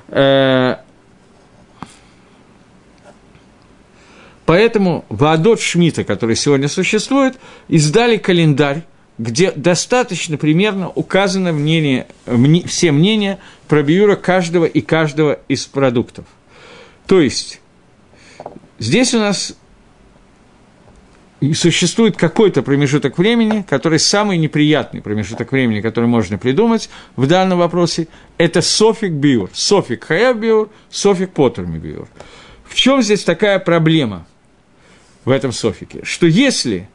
Э, поэтому Ваадот Шмита, который сегодня существует, издали календарь где достаточно примерно указано мнение, мне, все мнения про биюра каждого и каждого из продуктов. То есть, здесь у нас существует какой-то промежуток времени, который самый неприятный промежуток времени, который можно придумать в данном вопросе, это софик биур. Софик хая биур, софик потерми биур. В чем здесь такая проблема в этом софике? Что если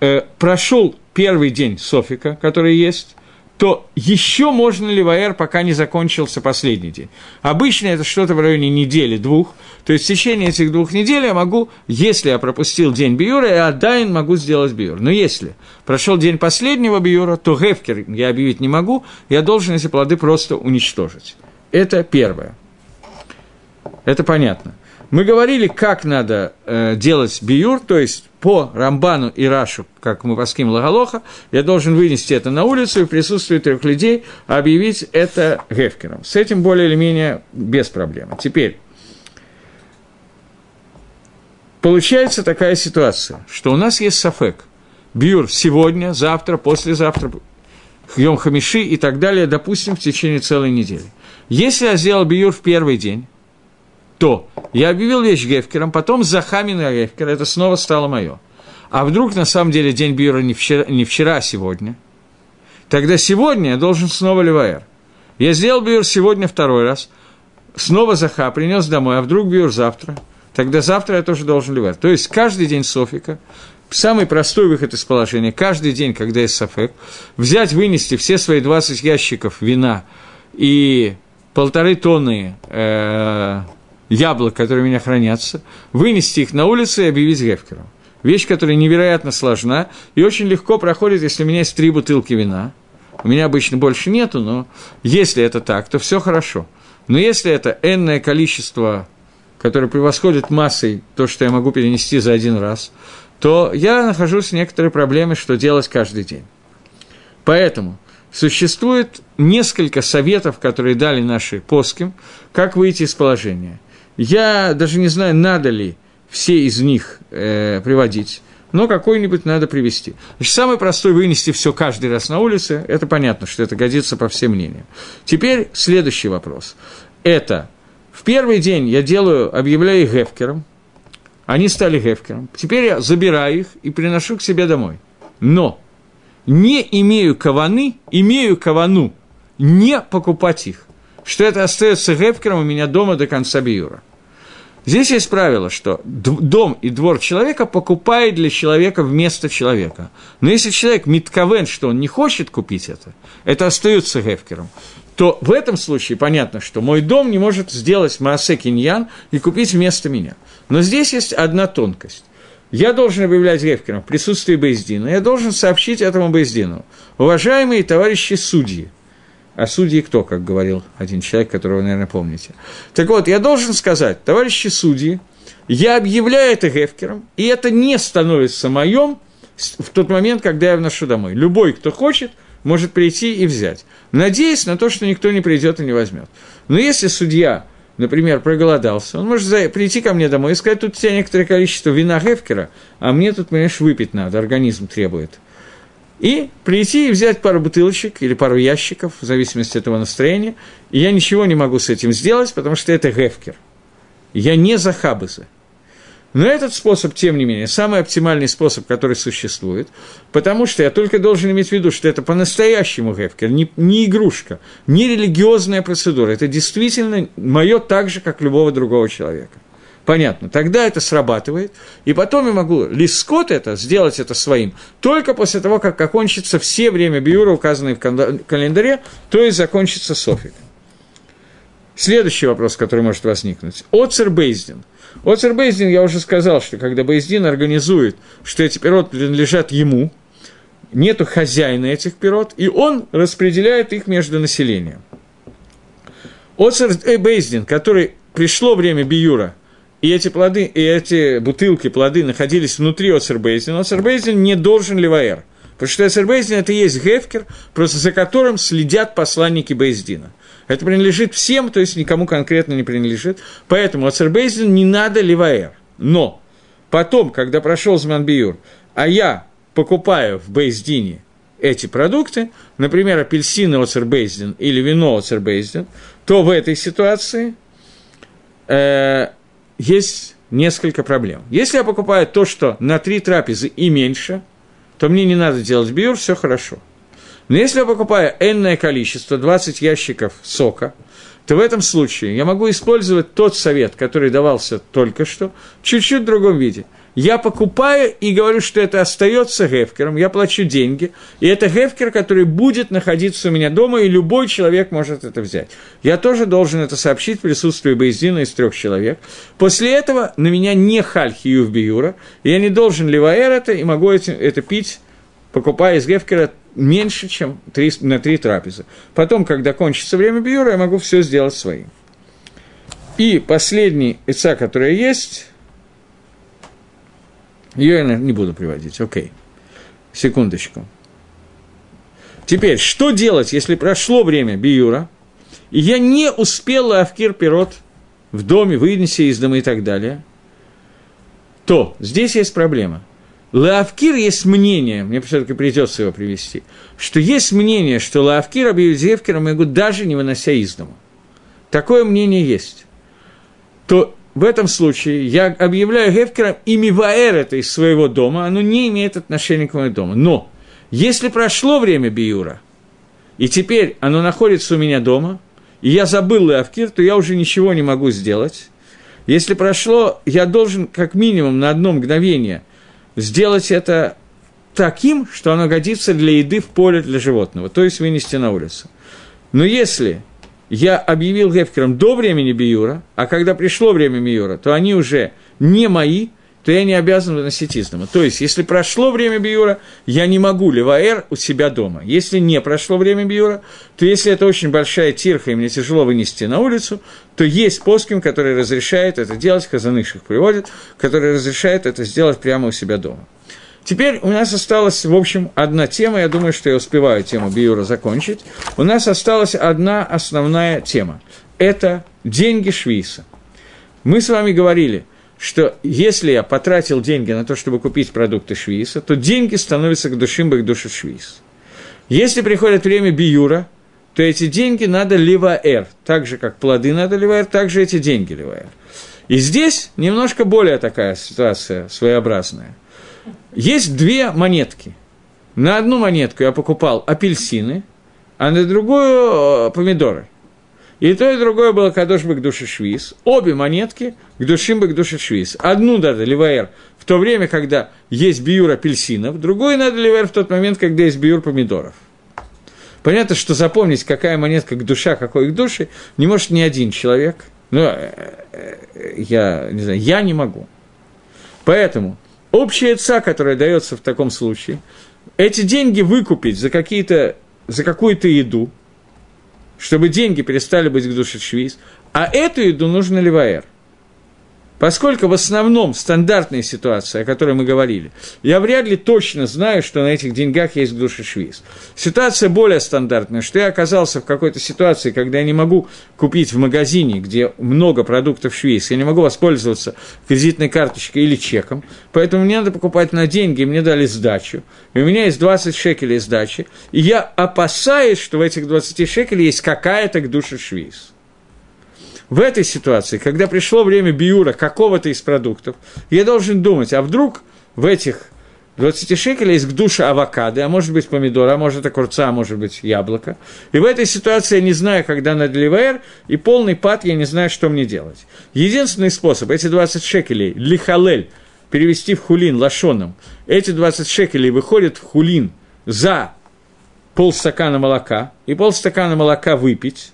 э, прошел первый день софика, который есть, то еще можно ли ливаэр, пока не закончился последний день. Обычно это что-то в районе недели-двух, то есть в течение этих двух недель я могу, если я пропустил день биюра, я отдайн могу сделать биюр. Но если прошел день последнего биюра, то гефкер я объявить не могу, я должен эти плоды просто уничтожить. Это первое. Это понятно. Мы говорили, как надо э, делать биюр, то есть по Рамбану и Рашу, как мы воским Лагалоха, я должен вынести это на улицу и в присутствии трех людей объявить это Гефкером. С этим более или менее без проблем. Теперь, получается такая ситуация, что у нас есть сафек. Биюр сегодня, завтра, послезавтра, Йом Хамиши и так далее, допустим, в течение целой недели. Если я сделал биюр в первый день, то я объявил вещь Гефкером, потом Захамин и Гефкер, это снова стало мое. А вдруг на самом деле день Бьюра не вчера, не вчера, а сегодня? Тогда сегодня я должен снова Леваэр. Я сделал Бьюр сегодня второй раз, снова Заха принес домой, а вдруг Бьюр завтра? Тогда завтра я тоже должен Леваэр. То есть каждый день Софика, самый простой выход из положения, каждый день, когда есть Софек, взять, вынести все свои 20 ящиков вина и полторы тонны э, яблок, которые у меня хранятся, вынести их на улицу и объявить гефкером. Вещь, которая невероятно сложна и очень легко проходит, если у меня есть три бутылки вина. У меня обычно больше нету, но если это так, то все хорошо. Но если это энное количество, которое превосходит массой то, что я могу перенести за один раз, то я нахожусь в некоторой проблеме, что делать каждый день. Поэтому существует несколько советов, которые дали наши поским, как выйти из положения – я даже не знаю, надо ли все из них э, приводить, но какой-нибудь надо привести. Значит, самый простой вынести все каждый раз на улице, это понятно, что это годится по всем мнениям. Теперь следующий вопрос. Это в первый день я делаю, объявляю их гефкером, они стали гефкером. Теперь я забираю их и приношу к себе домой. Но не имею каваны, имею кавану не покупать их. Что это остается гефкером у меня дома до конца биюра. Здесь есть правило, что дом и двор человека покупает для человека вместо человека. Но если человек митковен, что он не хочет купить это, это остается гефкером, то в этом случае понятно, что мой дом не может сделать Маасе Киньян и купить вместо меня. Но здесь есть одна тонкость. Я должен объявлять Гефкером в присутствии Бейздина, я должен сообщить этому Бейздину. Уважаемые товарищи судьи – а судьи кто, как говорил один человек, которого вы, наверное, помните. Так вот, я должен сказать, товарищи судьи, я объявляю это Гефкером, и это не становится моим в тот момент, когда я вношу домой. Любой, кто хочет, может прийти и взять. Надеясь на то, что никто не придет и не возьмет. Но если судья, например, проголодался, он может прийти ко мне домой и сказать, тут у тебя некоторое количество вина Гефкера, а мне тут, понимаешь, выпить надо, организм требует – и прийти и взять пару бутылочек или пару ящиков, в зависимости от этого настроения, и я ничего не могу с этим сделать, потому что это гефкер. Я не за хабызы. Но этот способ, тем не менее, самый оптимальный способ, который существует, потому что я только должен иметь в виду, что это по-настоящему гефкер, не, не игрушка, не религиозная процедура, это действительно мое так же, как любого другого человека. Понятно. Тогда это срабатывает, и потом я могу лискот это, сделать это своим, только после того, как окончится все время биюра, указанные в календаре, то есть закончится софик. Следующий вопрос, который может возникнуть. Оцер Бейздин. Оцер Бейздин, я уже сказал, что когда Бейздин организует, что эти пирот принадлежат ему, нету хозяина этих пирот, и он распределяет их между населением. Оцер Бейздин, который пришло время биюра – и эти плоды, и эти бутылки, плоды находились внутри Оцербейзина, Оцербейзин не должен ливаэр. Потому что Оцербейзин – это и есть гефкер, просто за которым следят посланники Бейздина. Это принадлежит всем, то есть никому конкретно не принадлежит. Поэтому Оцербейзин не надо ливаэр. Но потом, когда прошел Зманбиюр, а я покупаю в Бейздине эти продукты, например, апельсины оцербейзден или вино оцербейзден, то в этой ситуации э, есть несколько проблем. Если я покупаю то, что на три трапезы и меньше, то мне не надо делать биур, все хорошо. Но если я покупаю энное количество, 20 ящиков сока, то в этом случае я могу использовать тот совет, который давался только что, чуть-чуть в другом виде – я покупаю и говорю, что это остается гефкером, я плачу деньги, и это гефкер, который будет находиться у меня дома, и любой человек может это взять. Я тоже должен это сообщить в присутствии Боездина из трех человек. После этого на меня не халь хиюв биюра, я не должен ливаэр это, и могу это, это пить, покупая из гефкера меньше, чем 3, на три трапезы. Потом, когда кончится время биюра, я могу все сделать своим. И последний яйца, которое есть, ее я не буду приводить, окей. Секундочку. Теперь, что делать, если прошло время биюра, и я не успел Авкир пирот в доме вынести из дома и так далее, то здесь есть проблема. Лаавкир есть мнение, мне все-таки придется его привести, что есть мнение, что Лаавкир объявить Зевкером могу даже не вынося из дома. Такое мнение есть. То в этом случае я объявляю Гефкером и Миваэр это из своего дома, оно не имеет отношения к моему дому. Но если прошло время Биюра, и теперь оно находится у меня дома, и я забыл Лавкир, то я уже ничего не могу сделать. Если прошло, я должен как минимум на одно мгновение сделать это таким, что оно годится для еды в поле для животного, то есть вынести на улицу. Но если я объявил Гефкером до времени Биюра, а когда пришло время Биюра, то они уже не мои, то я не обязан выносить из дома. То есть, если прошло время Биюра, я не могу Леваэр у себя дома. Если не прошло время Биюра, то если это очень большая тирха, и мне тяжело вынести на улицу, то есть поским, который разрешает это делать, Казаныш их приводит, который разрешает это сделать прямо у себя дома. Теперь у нас осталась, в общем, одна тема, я думаю, что я успеваю тему Биюра закончить. У нас осталась одна основная тема. Это деньги Швейса. Мы с вами говорили, что если я потратил деньги на то, чтобы купить продукты Швейса, то деньги становятся к душим к душе Швейс. Если приходит время Биюра, то эти деньги надо ливаэр. Так же, как плоды надо ливаэр, так же эти деньги ливаэр. И здесь немножко более такая ситуация своеобразная. Есть две монетки. На одну монетку я покупал апельсины, а на другую э, помидоры. И то, и другое было Кадош к душе Швиз. Обе монетки к душим к душе Швиз. Одну надо ливаэр в то время, когда есть биюр апельсинов, другую надо ливаэр в тот момент, когда есть биюр помидоров. Понятно, что запомнить, какая монетка к душа, какой к душе, не может ни один человек. Э, я не знаю, я не могу. Поэтому общая ца, которая дается в таком случае, эти деньги выкупить за, какие-то, за какую-то еду, чтобы деньги перестали быть к душе швиз, а эту еду нужно ливаэр – Поскольку в основном стандартная ситуация, о которой мы говорили, я вряд ли точно знаю, что на этих деньгах есть душа швиз. Ситуация более стандартная, что я оказался в какой-то ситуации, когда я не могу купить в магазине, где много продуктов швиз, я не могу воспользоваться кредитной карточкой или чеком, поэтому мне надо покупать на деньги, и мне дали сдачу, и у меня есть 20 шекелей сдачи, и я опасаюсь, что в этих 20 шекелей есть какая-то душа швиз. В этой ситуации, когда пришло время биура какого-то из продуктов, я должен думать, а вдруг в этих 20 шекелей есть к душе авокадо, а может быть помидор, а может огурца, а может быть яблоко. И в этой ситуации я не знаю, когда надо ливер, и полный пад я не знаю, что мне делать. Единственный способ, эти 20 шекелей, лихалель, перевести в хулин лошоном, эти 20 шекелей выходят в хулин за полстакана молока, и полстакана молока выпить,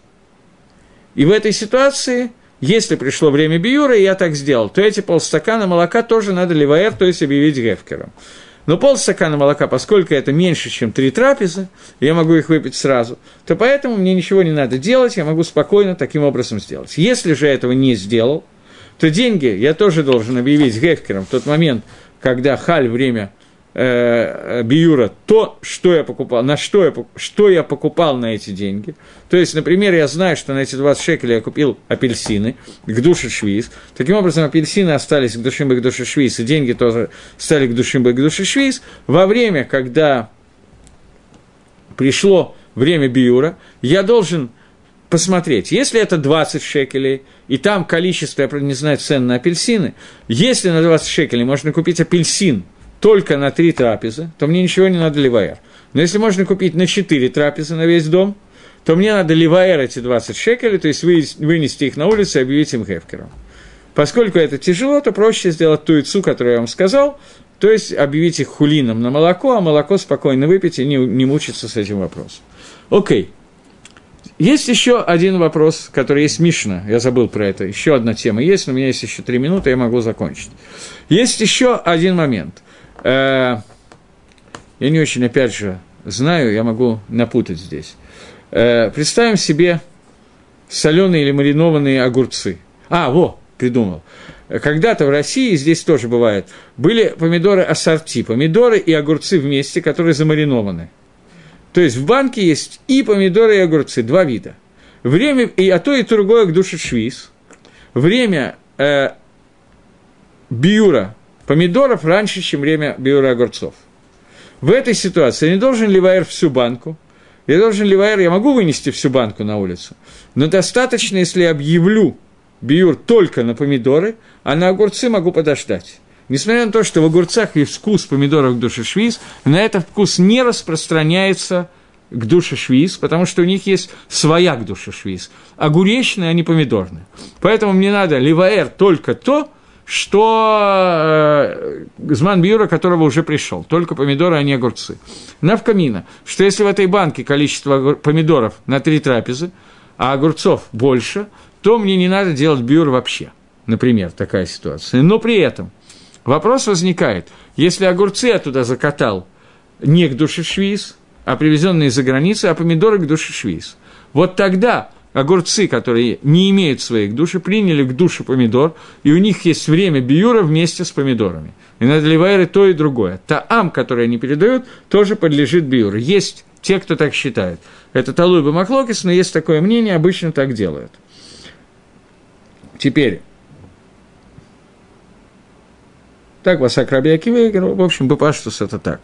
и в этой ситуации, если пришло время биюра, и я так сделал, то эти полстакана молока тоже надо ливаэр, то есть объявить гефкером. Но полстакана молока, поскольку это меньше, чем три трапезы, я могу их выпить сразу, то поэтому мне ничего не надо делать, я могу спокойно таким образом сделать. Если же я этого не сделал, то деньги я тоже должен объявить гефкером в тот момент, когда халь время э, биюра то, что я покупал, на что я, что я покупал на эти деньги. То есть, например, я знаю, что на эти 20 шекелей я купил апельсины к душе швиз. Таким образом, апельсины остались к душимбе к душе швиз, и деньги тоже стали к душимбе к душе швиз. Во время, когда пришло время биюра, я должен посмотреть, если это 20 шекелей, и там количество, я не знаю, цен на апельсины, если на 20 шекелей можно купить апельсин только на 3 трапезы, то мне ничего не надо ливаер. Но если можно купить на 4 трапезы на весь дом, то мне надо ливаер эти 20 шекелей, то есть вынести их на улицу и объявить им хефкером. Поскольку это тяжело, то проще сделать ту яйцу, которую я вам сказал, то есть объявить их хулином на молоко, а молоко спокойно выпить и не, не мучиться с этим вопросом. Окей. Есть еще один вопрос, который есть Мишна, я забыл про это, еще одна тема есть, но у меня есть еще три минуты, я могу закончить. Есть еще один момент. Э, я не очень, опять же, знаю, я могу напутать здесь. Э, представим себе соленые или маринованные огурцы. А, во, придумал. Когда-то в России, здесь тоже бывает, были помидоры ассорти, помидоры и огурцы вместе, которые замаринованы. То есть в банке есть и помидоры, и огурцы, два вида. Время, и, а то и другое к душе швиз. Время э, биура помидоров раньше, чем время биура огурцов. В этой ситуации не должен ливайер всю банку. Я должен ливайер, я могу вынести всю банку на улицу. Но достаточно, если я объявлю биюр только на помидоры, а на огурцы могу подождать. Несмотря на то, что в огурцах есть вкус помидоров душешвиз, на этот вкус не распространяется к душешвиз, потому что у них есть своя к душешвиз. Огуречные, а не помидорные. Поэтому мне надо ливаэр только то, что э, Зман Бьюра, которого уже пришел, только помидоры, а не огурцы. Навкамина, что если в этой банке количество помидоров на три трапезы, а огурцов больше, то мне не надо делать бюр вообще. Например, такая ситуация. Но при этом вопрос возникает, если огурцы я туда закатал не к душешвиз, а привезенные из-за границы, а помидоры к душешвиз. Вот тогда огурцы, которые не имеют своих души, приняли к душе помидор, и у них есть время биюра вместе с помидорами. И надо ливайры то и другое. Таам, который они передают, тоже подлежит биюру. Есть те, кто так считает. Это Талуй Бамахлокис, но есть такое мнение, обычно так делают. Теперь, так, Васак Раби в общем, Бапаштус это так.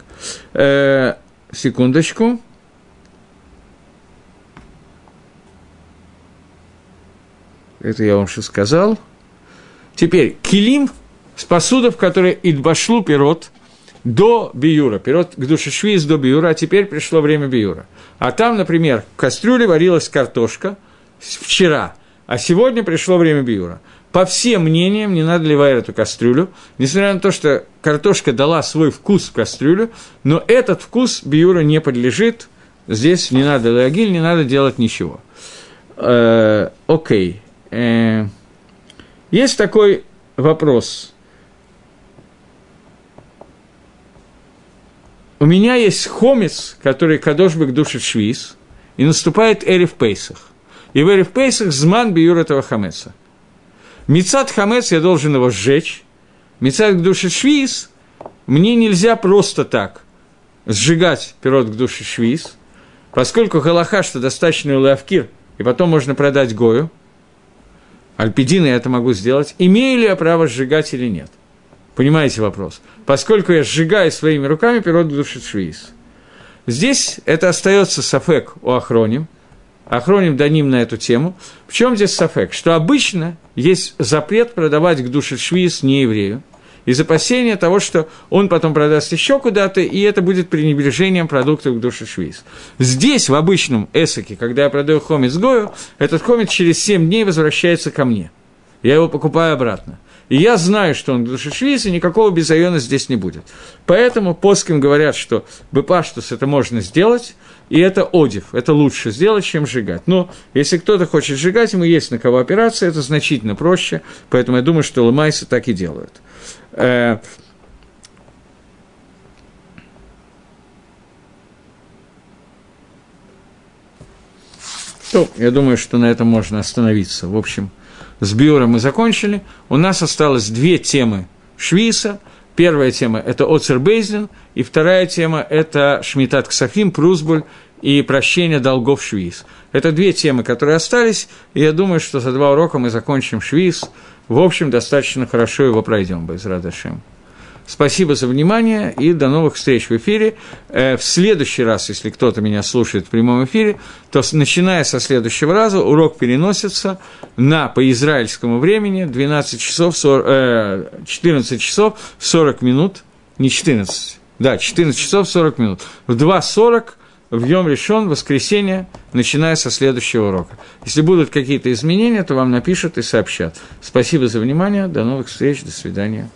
Э, секундочку. Это я вам сейчас сказал. Теперь, килим с посудов, которые идбашлу пирот до биюра. Пирот к душе швиз до биюра, а теперь пришло время биюра. А там, например, в кастрюле варилась картошка вчера, а сегодня пришло время биюра. По всем мнениям, не надо ливать эту кастрюлю, несмотря на то, что картошка дала свой вкус в кастрюлю, но этот вкус биюра не подлежит, здесь не надо лагиль, не надо делать ничего. Э, окей. Э, есть такой вопрос. У меня есть хомец, который кадошбек душит швиз, и наступает Эриф Пейсах. И в Эриф Пейсах зман биюр этого хамеца. Мецад хамец я должен его сжечь. Мецад к душе швиз мне нельзя просто так сжигать пирот к душе швиз, поскольку галаха, что достаточно лавкир, и потом можно продать гою – Альпидина я это могу сделать. Имею ли я право сжигать или нет? Понимаете вопрос? Поскольку я сжигаю своими руками пирот души швиз. Здесь это остается сафек у Ахроним. Ахроним даним на эту тему. В чем здесь сафек? Что обычно есть запрет продавать к душе швиз не еврею из опасения того, что он потом продаст еще куда-то, и это будет пренебрежением продуктов к душе швиз. Здесь, в обычном эсоке, когда я продаю хомец гою, этот хомец через 7 дней возвращается ко мне. Я его покупаю обратно. И я знаю, что он душешвиз, и никакого безайона здесь не будет. Поэтому поским говорят, что бепаштус это можно сделать, и это одив, это лучше сделать, чем сжигать. Но если кто-то хочет сжигать, ему есть на кого опираться, это значительно проще, поэтому я думаю, что ломайсы так и делают. Э, ну, я думаю, что на этом можно остановиться. В общем, с Биором мы закончили. У нас осталось две темы Швиса. Первая тема – это Оцер Бейзлин, и вторая тема – это Шмитат Ксафим, Прусбуль и прощение долгов Швиз. Это две темы, которые остались, и я думаю, что за два урока мы закончим Швиз. В общем, достаточно хорошо его пройдем, без Радашем. Спасибо за внимание и до новых встреч в эфире. Э, в следующий раз, если кто-то меня слушает в прямом эфире, то начиная со следующего раза урок переносится на по израильскому времени 12 часов 40, э, 14 часов 40 минут, не 14, да, 14 часов 40 минут. В 2.40 в Йом решен, воскресенье, начиная со следующего урока. Если будут какие-то изменения, то вам напишут и сообщат. Спасибо за внимание, до новых встреч, до свидания.